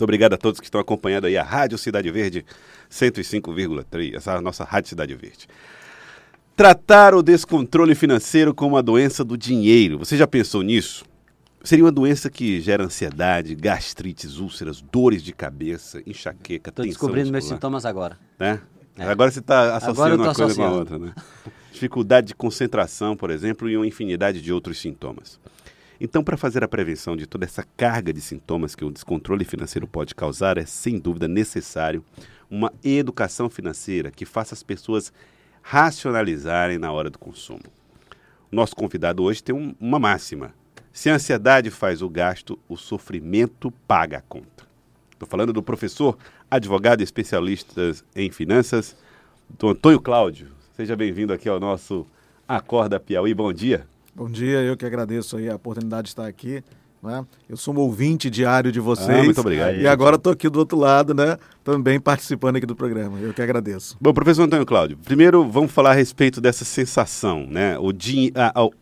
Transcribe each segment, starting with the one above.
Muito obrigado a todos que estão acompanhando aí a Rádio Cidade Verde 105,3, essa é a nossa Rádio Cidade Verde. Tratar o descontrole financeiro como a doença do dinheiro. Você já pensou nisso? Seria uma doença que gera ansiedade, gastrites, úlceras, dores de cabeça, enxaqueca, Estou descobrindo meus muscular, sintomas agora. né? É. Agora você está associando uma coisa com a associando. outra, né? Dificuldade de concentração, por exemplo, e uma infinidade de outros sintomas. Então, para fazer a prevenção de toda essa carga de sintomas que o descontrole financeiro pode causar, é sem dúvida necessário uma educação financeira que faça as pessoas racionalizarem na hora do consumo. Nosso convidado hoje tem um- uma máxima: se a ansiedade faz o gasto, o sofrimento paga a conta. Estou falando do professor, advogado e especialista em finanças, do Antônio Cláudio. Seja bem-vindo aqui ao nosso Acorda Piauí. Bom dia. Bom dia, eu que agradeço aí a oportunidade de estar aqui. Né? Eu sou um ouvinte diário de vocês. Ah, muito obrigado. E agora estou aqui do outro lado, né? Também participando aqui do programa. Eu que agradeço. Bom, professor Antônio Cláudio, primeiro vamos falar a respeito dessa sensação, né? O din-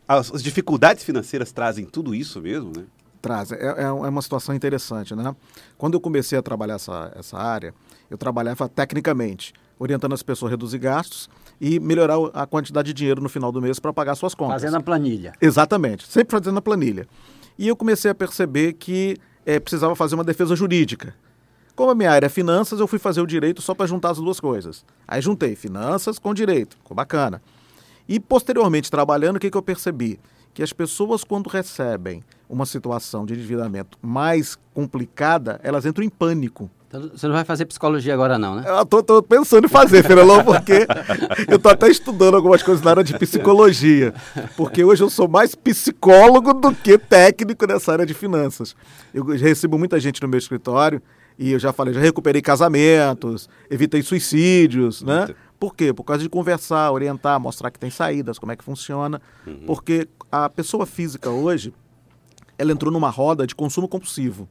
as as dificuldades financeiras trazem tudo isso mesmo, né? Traz. É, é uma situação interessante, né? Quando eu comecei a trabalhar essa, essa área, eu trabalhava tecnicamente, orientando as pessoas a reduzir gastos e melhorar a quantidade de dinheiro no final do mês para pagar suas contas. Fazendo a planilha. Exatamente, sempre fazendo a planilha. E eu comecei a perceber que eh, precisava fazer uma defesa jurídica. Como a minha área é finanças, eu fui fazer o direito só para juntar as duas coisas. Aí juntei finanças com direito, ficou bacana. E posteriormente, trabalhando, o que, que eu percebi? Que as pessoas, quando recebem uma situação de endividamento mais complicada, elas entram em pânico. Então, você não vai fazer psicologia agora não, né? Eu tô, tô pensando em fazer, Fernando, porque eu tô até estudando algumas coisas na área de psicologia. Porque hoje eu sou mais psicólogo do que técnico nessa área de finanças. Eu recebo muita gente no meu escritório e eu já falei, já recuperei casamentos, evitei suicídios, né? Por quê? Por causa de conversar, orientar, mostrar que tem saídas, como é que funciona. Porque a pessoa física hoje, ela entrou numa roda de consumo compulsivo.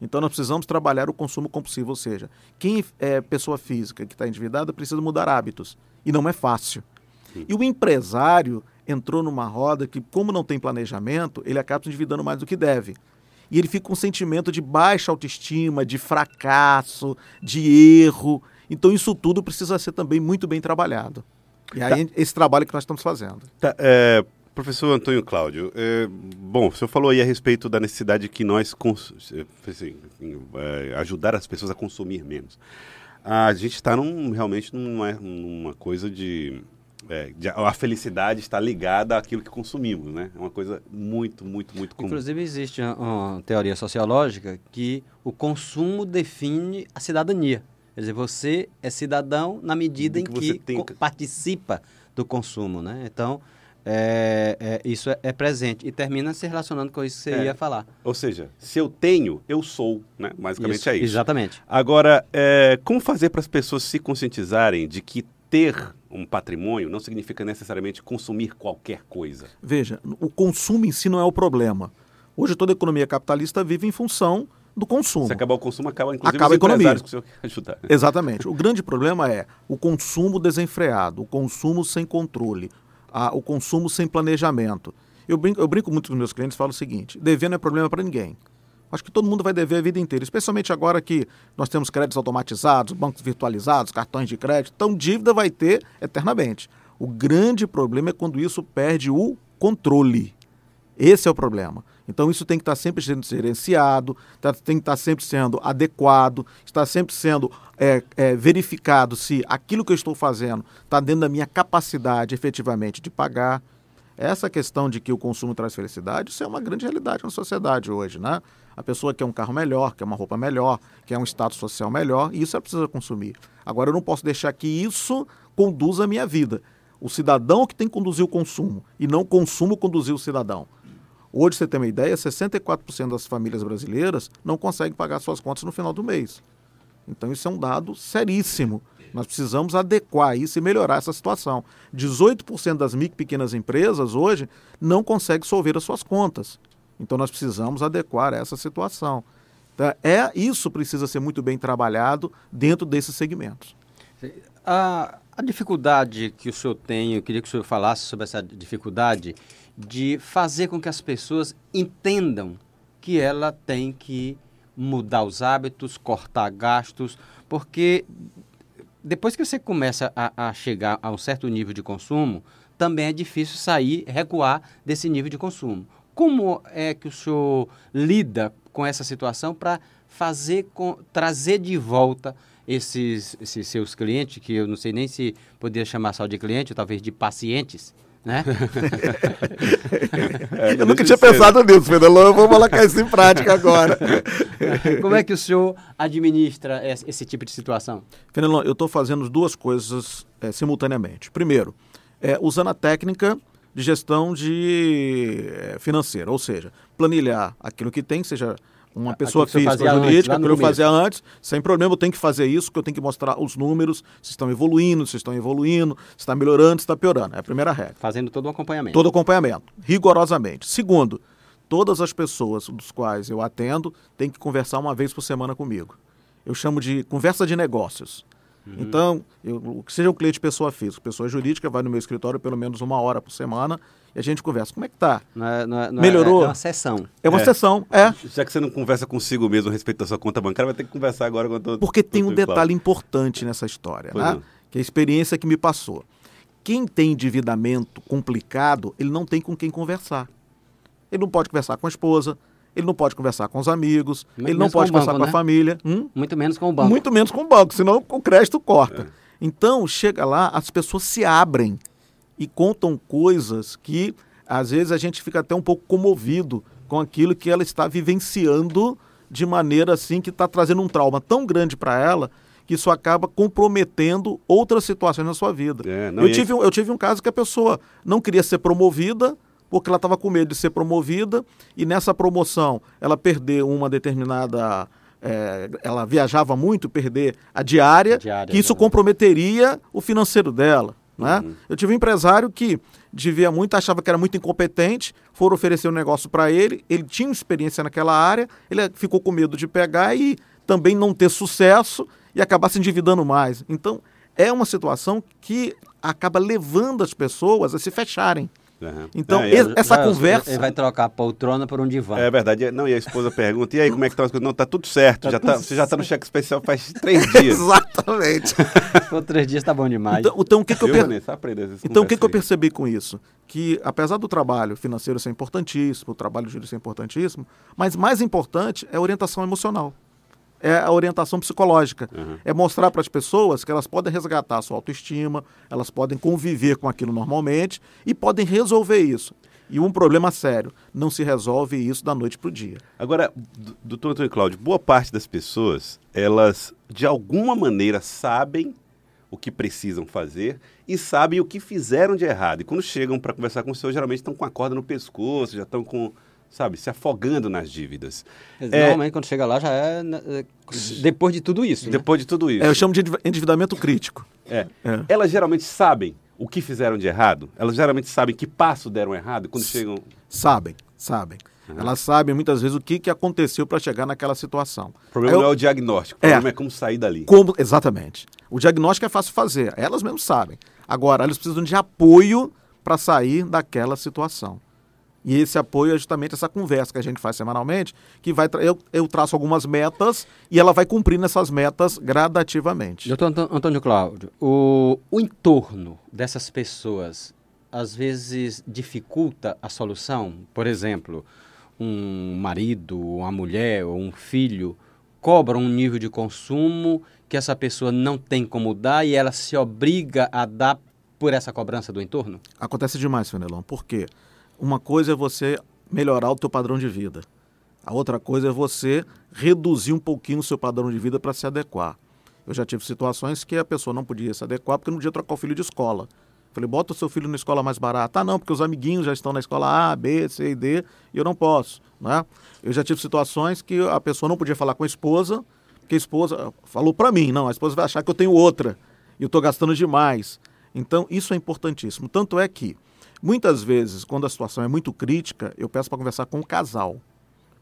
Então nós precisamos trabalhar o consumo compulsivo, ou seja, quem é pessoa física que está endividada precisa mudar hábitos e não é fácil. E o empresário entrou numa roda que, como não tem planejamento, ele acaba se endividando mais do que deve. E ele fica com um sentimento de baixa autoestima, de fracasso, de erro. Então isso tudo precisa ser também muito bem trabalhado. E aí esse trabalho que nós estamos fazendo. Tá, é, professor Antônio Cláudio, é, bom, o senhor falou aí a respeito da necessidade que nós é, assim, ajudar as pessoas a consumir menos. A gente está num, realmente numa, numa coisa de, é, de- A felicidade está ligada àquilo que consumimos, né? É uma coisa muito, muito, muito comum. Inclusive existe uma, uma teoria sociológica que o consumo define a cidadania. Quer dizer, você é cidadão na medida em que que, participa do consumo, né? Então, é, é, isso é, é presente e termina se relacionando com isso que você É. ia falar. Ou seja, se eu tenho, eu sou, né? Basicamente é isso. Exatamente. Agora, é, como fazer para as pessoas se conscientizarem de que ter um patrimônio não significa necessariamente consumir qualquer coisa? Veja, o consumo em si não é o problema. Hoje toda a economia capitalista vive em função do consumo. Se acabar o consumo, acaba inclusive Acaba os a economia. que quer ajudar. Exatamente. O grande problema é o consumo desenfreado, o consumo sem controle, a- o consumo sem planejamento. Eu brinco, eu brinco muito com meus clientes e falo o seguinte: dever não é problema para ninguém. Acho que todo mundo vai dever a vida inteira, especialmente agora que nós temos créditos automatizados, bancos virtualizados, cartões de crédito. Então, dívida vai ter eternamente. O grande problema é quando isso perde o controle. Esse é o problema. Então isso tem que estar sempre sendo gerenciado, tá- tem que estar sempre sendo adequado, está sempre sendo é, é, verificado se aquilo que eu estou fazendo está dentro da minha capacidade efetivamente de pagar. Essa questão de que o consumo traz felicidade, isso é uma grande realidade na sociedade hoje, né? A pessoa quer um carro melhor, quer uma roupa melhor, quer um status social melhor, e isso ela precisa consumir. Agora, eu não posso deixar que isso conduza a minha vida. O cidadão que tem que conduzir o consumo, e não o consumo conduzir o cidadão. Hoje, você tem uma ideia, 64% das famílias brasileiras não conseguem pagar suas contas no final do mês. Então, isso é um dado seríssimo. Nós precisamos adequar isso e melhorar essa situação. 18% das micro e pequenas empresas hoje não conseguem solver as suas contas. Então, nós precisamos adequar essa situação. Então, é, isso precisa ser muito bem trabalhado dentro desses segmentos. A, a dificuldade que o senhor tem, eu queria que o senhor falasse sobre essa dificuldade de fazer com que as pessoas entendam que ela tem que mudar os hábitos, cortar gastos, porque depois que você começa a, a chegar a um certo nível de consumo, também é difícil sair, recuar desse nível de consumo. Como é que o senhor lida com essa situação para fazer com, trazer de volta esses, esses seus clientes, que eu não sei nem se poderia chamar só de cliente, talvez de pacientes, né? É, eu nunca tinha pensado nisso, Fernando. Eu vou colocar isso em prática agora. Como é que o senhor administra esse tipo de situação? Fernando, eu estou fazendo duas coisas é, simultaneamente. Primeiro, é, usando a técnica de gestão de é, financeira, ou seja, planilhar aquilo que tem, seja uma pessoa física jurídica, que eu fazia antes, sem problema, eu tenho que fazer isso, que eu tenho que mostrar os números, se estão evoluindo, se estão evoluindo, se está melhorando, se está piorando. É a primeira regra. Fazendo todo o acompanhamento. Todo o acompanhamento, rigorosamente. Segundo, todas as pessoas dos quais eu atendo têm que conversar uma vez por semana comigo. Eu chamo de conversa de negócios. Uhum. Então, eu, seja o cliente pessoa física, pessoa jurídica, vai no meu escritório pelo menos uma hora por semana e a gente conversa. Como é que tá? Não é, não é, não Melhorou? É, é uma sessão. É uma é. sessão, é. Já que você não conversa consigo mesmo a respeito da sua conta bancária, vai ter que conversar agora com todo Porque tem um detalhe importante nessa história, pois né? Que é a experiência que me passou. Quem tem endividamento complicado, ele não tem com quem conversar. Ele não pode conversar com a esposa, ele não pode conversar com os amigos, Muito ele não pode conversar banco, com a né? família. Hum? Muito menos com o banco. Muito menos com o banco, senão o crédito corta. É. Então, chega lá, as pessoas se abrem e contam coisas que às vezes a gente fica até um pouco comovido com aquilo que ela está vivenciando de maneira assim que está trazendo um trauma tão grande para ela que isso acaba comprometendo outras situações na sua vida. É, não, eu, tive, eu tive um caso que a pessoa não queria ser promovida porque ela estava com medo de ser promovida e nessa promoção ela perdeu uma determinada. É, ela viajava muito, perder a diária, diária que isso comprometeria o financeiro dela. Né? Uhum. Eu tive um empresário que devia muito, achava que era muito incompetente, foram oferecer um negócio para ele, ele tinha experiência naquela área, ele ficou com medo de pegar e também não ter sucesso e acabar se endividando mais. Então, é uma situação que acaba levando as pessoas a se fecharem. Uhum. Então, é, essa conversa. Ele vai trocar a poltrona por um divã. É verdade. Não, e a esposa pergunta: e aí, como é que estão as coisas? Não, tá tudo certo. Tá já tudo tá, você já está no cheque especial faz três dias. Exatamente. Por três dias tá bom demais. Então, então o que, que eu, per... então, o que, que eu percebi com isso? Que, apesar do trabalho financeiro ser importantíssimo, o trabalho jurídico ser importantíssimo, mas mais importante é a orientação emocional é a orientação psicológica. Uhum. É mostrar para as pessoas que elas podem resgatar a sua autoestima, elas podem conviver com aquilo normalmente e podem resolver isso. E um problema sério, não se resolve isso da noite para o dia. Agora, doutor Antônio Cláudio, boa parte das pessoas, elas de alguma maneira sabem o que precisam fazer e sabem o que fizeram de errado. E quando chegam para conversar com o senhor, geralmente estão com a corda no pescoço, já estão com sabe, se afogando nas dívidas. Normalmente, é, quando chega lá, já é né, é depois de tudo isso. Né? Depois de tudo isso. É, eu chamo de endividamento crítico. É. é. Elas geralmente sabem o que fizeram de errado? Elas geralmente sabem que passo deram errado quando S chegam. Sabem, sabem. Uhum. Elas sabem muitas vezes o que, que aconteceu para chegar naquela situação. O problema eu... não é o diagnóstico, o problema é, é como sair dali. Como... Exatamente. O diagnóstico é fácil fazer, elas mesmas sabem. Agora, elas precisam de apoio para sair daquela situação. E esse apoio é justamente essa conversa que a gente faz semanalmente, que vai eu, eu traço algumas metas e ela vai cumprindo essas metas gradativamente. Doutor Antônio Cláudio, o, o entorno dessas pessoas às vezes dificulta a solução? Por exemplo, um marido, uma mulher ou um filho cobra um nível de consumo que essa pessoa não tem como dar e ela se obriga a dar por essa cobrança do entorno? Acontece demais, Fenelon. Por quê? Uma coisa é você melhorar o teu padrão de vida. A outra coisa é você reduzir um pouquinho o seu padrão de vida para se adequar. Eu já tive situações que a pessoa não podia se adequar porque não podia trocar o filho de escola. Falei, bota o seu filho na escola mais barata. Ah, não, porque os amiguinhos já estão na escola A, B, C e D e eu não posso. Né? Eu já tive situações que a pessoa não podia falar com a esposa, porque a esposa falou para mim, não, a esposa vai achar que eu tenho outra e eu estou gastando demais. Então, isso é importantíssimo. Tanto é que Muitas vezes, quando a situação é muito crítica, eu peço para conversar com o casal.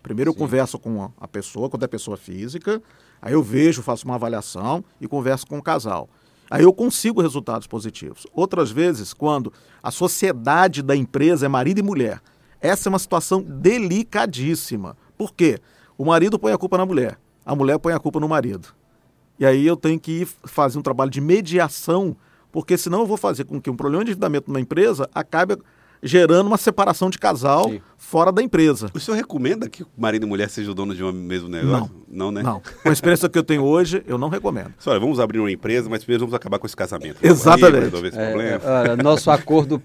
Primeiro eu Sim. converso com a pessoa, quando é pessoa física, aí eu vejo, faço uma avaliação e converso com o casal. Aí eu consigo resultados positivos. Outras vezes, quando a sociedade da empresa é marido e mulher, essa é uma situação delicadíssima. Por quê? O marido põe a culpa na mulher, a mulher põe a culpa no marido. E aí eu tenho que fazer um trabalho de mediação, porque senão eu vou fazer com que um problema de endividamento numa empresa acabe gerando uma separação de casal Sim. Fora da empresa. O senhor recomenda que marido e mulher sejam donos de um mesmo negócio? Não, não né? Não. Com a experiência que eu tenho hoje, eu não recomendo. Olha, vamos abrir uma empresa, mas primeiro vamos acabar com esse casamento. Exatamente. Esse é, olha, nosso acordo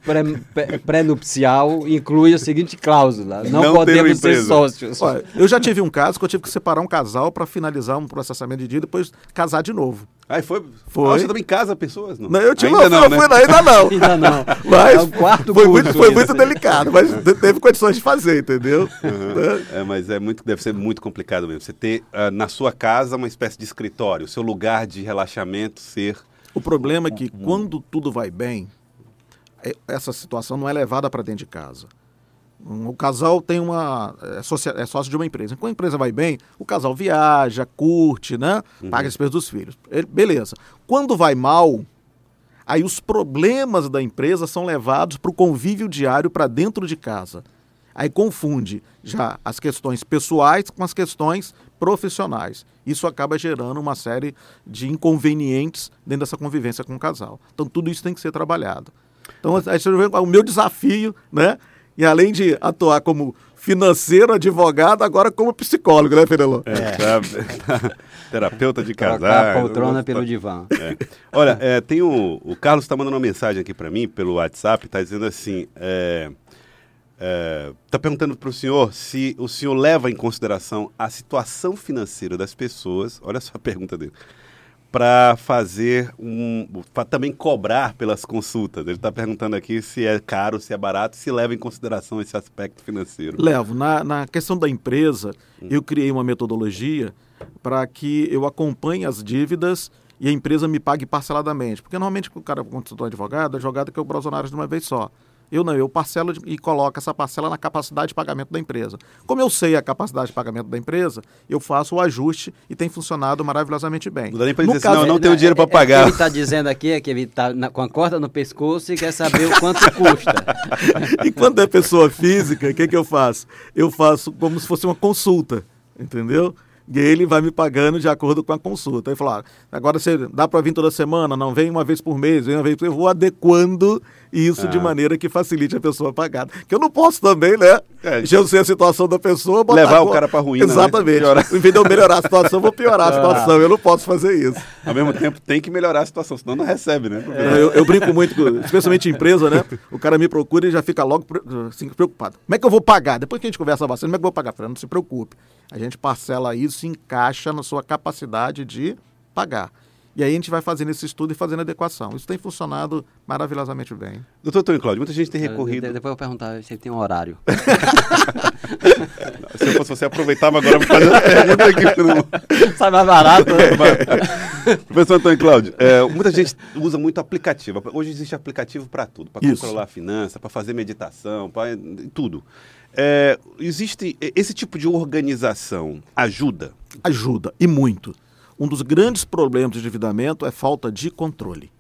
pré-nupcial pré inclui a seguinte cláusula: não, não podemos ser sócios. Olha, eu já tive um caso que eu tive que separar um casal para finalizar um processamento de dia e depois casar de novo. Aí foi. foi. Ah, você também casa pessoas? Não, não eu tive, ainda não, não, né? ainda não. ainda não. Mas é o quarto foi, muito, foi muito delicado, mas teve condições de fazer, entendeu? Uhum. É, mas é muito, deve ser muito complicado mesmo. Você ter uh, na sua casa uma espécie de escritório, o seu lugar de relaxamento ser. O problema é que uhum. quando tudo vai bem, é, essa situação não é levada para dentro de casa. O casal tem uma é, sócio, é sócio de uma empresa. Quando a empresa vai bem, o casal viaja, curte, né? Uhum. Paga as despesas dos filhos. Ele, beleza. Quando vai mal, aí os problemas da empresa são levados para o convívio diário para dentro de casa. Aí confunde já as questões pessoais com as questões profissionais. Isso acaba gerando uma série de inconvenientes dentro dessa convivência com o casal. Então tudo isso tem que ser trabalhado. Então, aí você vê o meu desafio, né? E além de atuar como financeiro, advogado, agora como psicólogo, né, Fenelon? É, tá, terapeuta de casar. a poltrona pelo divã. É. Olha, é, tem o, o Carlos está mandando uma mensagem aqui para mim pelo WhatsApp, está dizendo assim, está é, é, perguntando para o senhor se o senhor leva em consideração a situação financeira das pessoas, olha só a pergunta dele, para fazer um. para também cobrar pelas consultas. Ele está perguntando aqui se é caro, se é barato, se leva em consideração esse aspecto financeiro. Levo. Na, na questão da empresa, hum. eu criei uma metodologia para que eu acompanhe as dívidas e a empresa me pague parceladamente. Porque normalmente, o cara, quando eu advogado, advogado quer o horários de uma vez só. Eu não, eu parcelo e coloco essa parcela na capacidade de pagamento da empresa. Como eu sei a capacidade de pagamento da empresa, eu faço o ajuste e tem funcionado maravilhosamente bem. Não dá nem para dizer caso, assim, não, não tenho dinheiro para pagar. O que ele está dizendo aqui é que ele está com a corda no pescoço e quer saber o quanto custa. e quando é pessoa física, o que, que eu faço? Eu faço como se fosse uma consulta, entendeu? E ele vai me pagando de acordo com a consulta. Aí falou: ah, agora você dá para vir toda semana, não vem uma vez por mês, vem uma vez por mês. Eu vou adequando isso ah. de maneira que facilite a pessoa pagar. Que eu não posso também, né? É, já eu sei a situação da pessoa. Levar o cara para ruína. Né? Exatamente. Né? Em vez de eu melhorar a situação, eu vou piorar a situação. Ah. Eu não posso fazer isso. Ao mesmo tempo, tem que melhorar a situação, senão não recebe, né? É. Eu, eu, brinco muito, especialmente em empresa, né? O cara me procura e já fica logo assim, preocupado. Como é que eu vou pagar? Depois que a gente conversa bastante, como é que eu vou pagar? Falei, não se preocupe. A gente parcela isso e encaixa na sua capacidade de pagar. E aí a gente vai fazendo esse estudo e fazendo adequação. Isso tem funcionado maravilhosamente bem. Doutor Antônio Cláudio, muita gente tem recorrido... depois eu vou perguntar se ele tem um horário. se eu fosse você, aproveitava agora para fazer a pergunta aqui. Não... Sai mais barato. Né? Professor Antônio Cláudio, é, muita gente usa muito aplicativo. Hoje existe aplicativo para tudo. Para controlar a finança, para fazer meditação, para tudo. É, existe esse tipo de organização ajuda? Ajuda, e muito. Um dos grandes problemas de endividamento é falta de controle.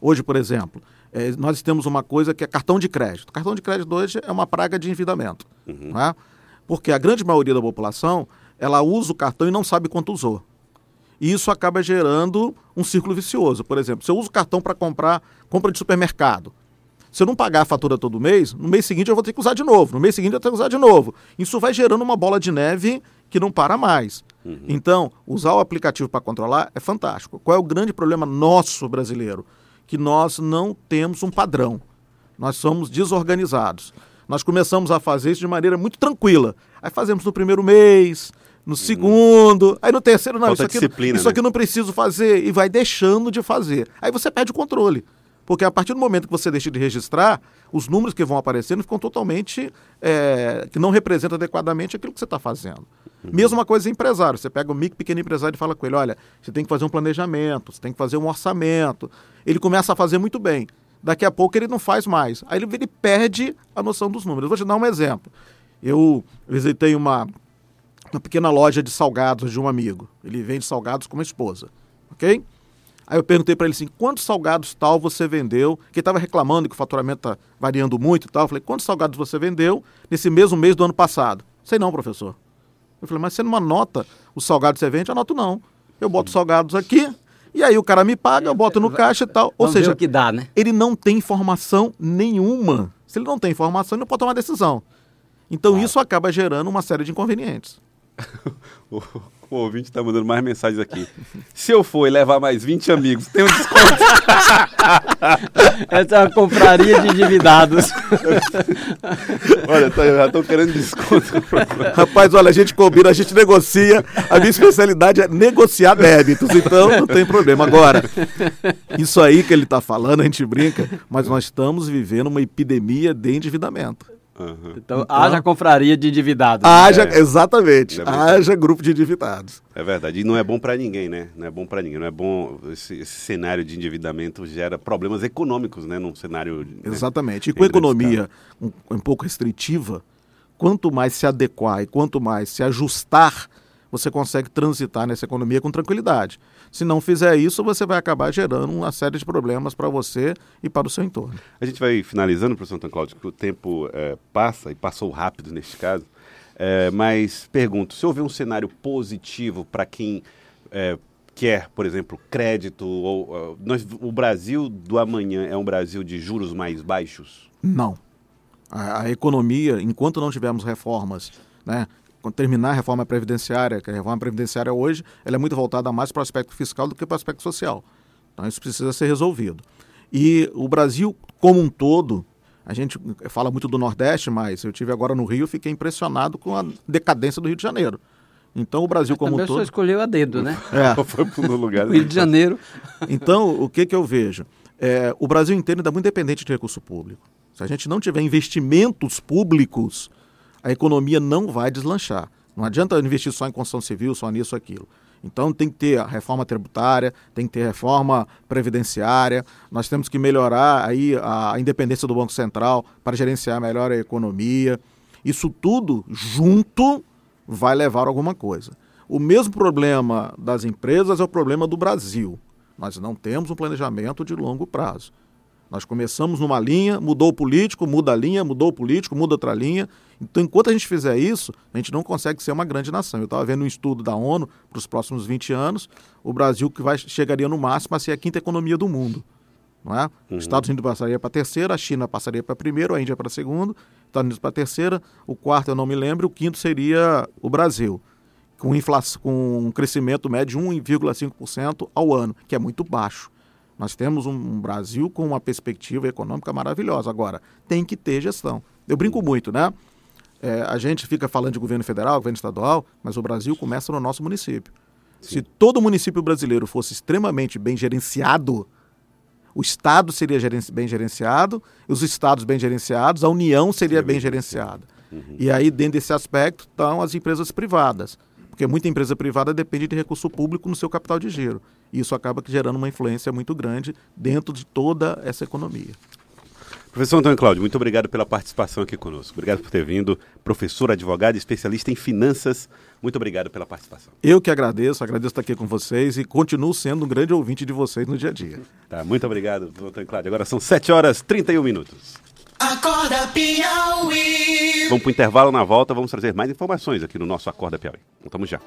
Hoje, por exemplo, é, nós temos uma coisa que é cartão de crédito. Cartão de crédito hoje é uma praga de endividamento. Uhum. Né? Porque a grande maioria da população ela usa o cartão e não sabe quanto usou. E isso acaba gerando um círculo vicioso. Por exemplo, se eu uso o cartão para comprar compra de supermercado, se eu não pagar a fatura todo mês, no mês seguinte eu vou ter que usar de novo, no mês seguinte eu vou ter que usar de novo. Isso vai gerando uma bola de neve que não para mais. Uhum. Então, usar o aplicativo para controlar é fantástico. Qual é o grande problema nosso brasileiro? Que nós não temos um padrão. Nós somos desorganizados. Nós começamos a fazer isso de maneira muito tranquila. Aí fazemos no primeiro mês, no uhum. segundo, aí no terceiro, não, isso, aqui, isso né? aqui não preciso fazer, e vai deixando de fazer. Aí você perde o controle. Porque a partir do momento que você deixa de registrar, os números que vão aparecendo ficam totalmente. É, que não representam adequadamente aquilo que você está fazendo. Uhum. Mesma coisa empresário. Você pega o micro pequeno empresário e fala com ele: olha, você tem que fazer um planejamento, você tem que fazer um orçamento. Ele começa a fazer muito bem. Daqui a pouco ele não faz mais. Aí ele, ele perde a noção dos números. Vou te dar um exemplo. Eu visitei uma, uma pequena loja de salgados de um amigo. Ele vende salgados com uma esposa. Ok? Aí eu perguntei para ele assim, quantos salgados tal você vendeu? Que estava reclamando que o faturamento está variando muito e tal. Eu falei, quantos salgados você vendeu nesse mesmo mês do ano passado? Sei não, professor. Eu falei, mas você não anota os salgados que você vende? Anoto não. Eu boto salgados aqui, e aí o cara me paga, eu boto no caixa e tal. Ou Vamos seja, que dá, né? ele não tem informação nenhuma. Se ele não tem informação, ele não pode tomar decisão. Então isso acaba gerando uma série de inconvenientes. O, o ouvinte está mandando mais mensagens aqui. Se eu for e levar mais 20 amigos, tem um desconto. Essa é uma compraria de endividados. Olha, tá, eu já estou querendo desconto. Rapaz, olha, a gente combina, a gente negocia. A minha especialidade é negociar débitos, então não tem problema. Agora, isso aí que ele está falando, a gente brinca, mas nós estamos vivendo uma epidemia de endividamento. Aham. Então, haja confraria de endividados. Haja, É. exatamente, é haja grupo de endividados. É verdade. E não é bom para ninguém, né? Não é bom para ninguém. Não é bom. Esse, esse cenário de endividamento gera problemas econômicos, né? Num cenário. né? Exatamente. E Em com a economia um, um pouco restritiva, quanto mais se adequar e quanto mais se ajustar, você consegue transitar nessa economia com tranquilidade. Se não fizer isso, você vai acabar gerando uma série de problemas para você e para o seu entorno. A gente vai finalizando, professor Antônio Cláudio, que o tempo eh, passa e passou rápido neste caso. Eh, mas pergunto, se houver um cenário positivo para quem eh, quer, por exemplo, crédito, ou ah, nós- o Brasil do amanhã é um Brasil de juros mais baixos? Não. A, a economia, enquanto não tivermos reformas, né, quando terminar a reforma previdenciária, que a reforma previdenciária hoje, ela é muito voltada mais para o aspecto fiscal do que para o aspecto social. Então isso precisa ser resolvido. E o Brasil como um todo, a gente fala muito do Nordeste, mas eu tive agora no Rio, fiquei impressionado com a decadência do Rio de Janeiro. Então o Brasil como um todo, escolheu a dedo, né? é, Foi para um lugar. Rio de Janeiro. então, o que, que eu vejo? É, o Brasil inteiro ainda é muito dependente de recurso público. Se a gente não tiver investimentos públicos, a economia não vai deslanchar. Não adianta investir só em construção civil, só nisso, aquilo. Então tem que ter a reforma tributária, tem que ter reforma previdenciária, nós temos que melhorar aí a independência do Banco Central para gerenciar melhor a economia. Isso tudo junto vai levar a alguma coisa. O mesmo problema das empresas é o problema do Brasil. Nós não temos um planejamento de longo prazo. Nós começamos numa linha, mudou o político, muda a linha, mudou o político, muda outra linha. Então, enquanto a gente fizer isso, a gente não consegue ser uma grande nação. Eu estava vendo um estudo da ONU para os próximos 20 anos, o Brasil que vai, chegaria no máximo a ser a quinta economia do mundo. Não é? Os Estados Unidos passaria para a terceira, a China passaria para a primeira, a Índia para a segunda, Estados Unidos para a terceira, o quarto eu não me lembro, o quinto seria o Brasil, com, inflação, com um crescimento médio de 1,5% ao ano, que é muito baixo. Nós temos um Brasil com uma perspectiva econômica maravilhosa. Agora, tem que ter gestão. Eu brinco muito, né? É, a gente fica falando de governo federal, governo estadual, mas o Brasil começa no nosso município. Se todo município brasileiro fosse extremamente bem gerenciado, o Estado seria geren- bem gerenciado, os estados bem gerenciados, a União seria bem gerenciada. E aí, dentro desse aspecto, estão as empresas privadas. Porque muita empresa privada depende de recurso público no seu capital de giro. E isso acaba gerando uma influência muito grande dentro de toda essa economia. Professor Antônio Cláudio, muito obrigado pela participação aqui conosco. Obrigado por ter vindo. Professor, advogado, especialista em finanças. Muito obrigado pela participação. Eu que agradeço, agradeço estar aqui com vocês e continuo sendo um grande ouvinte de vocês no dia a dia. Tá, muito obrigado, Antônio Cláudio. Agora são 7 horas e 31 minutos. Acorda Piauí. Vamos para o intervalo na volta, vamos trazer mais informações aqui no nosso Acorda Piauí. Voltamos já.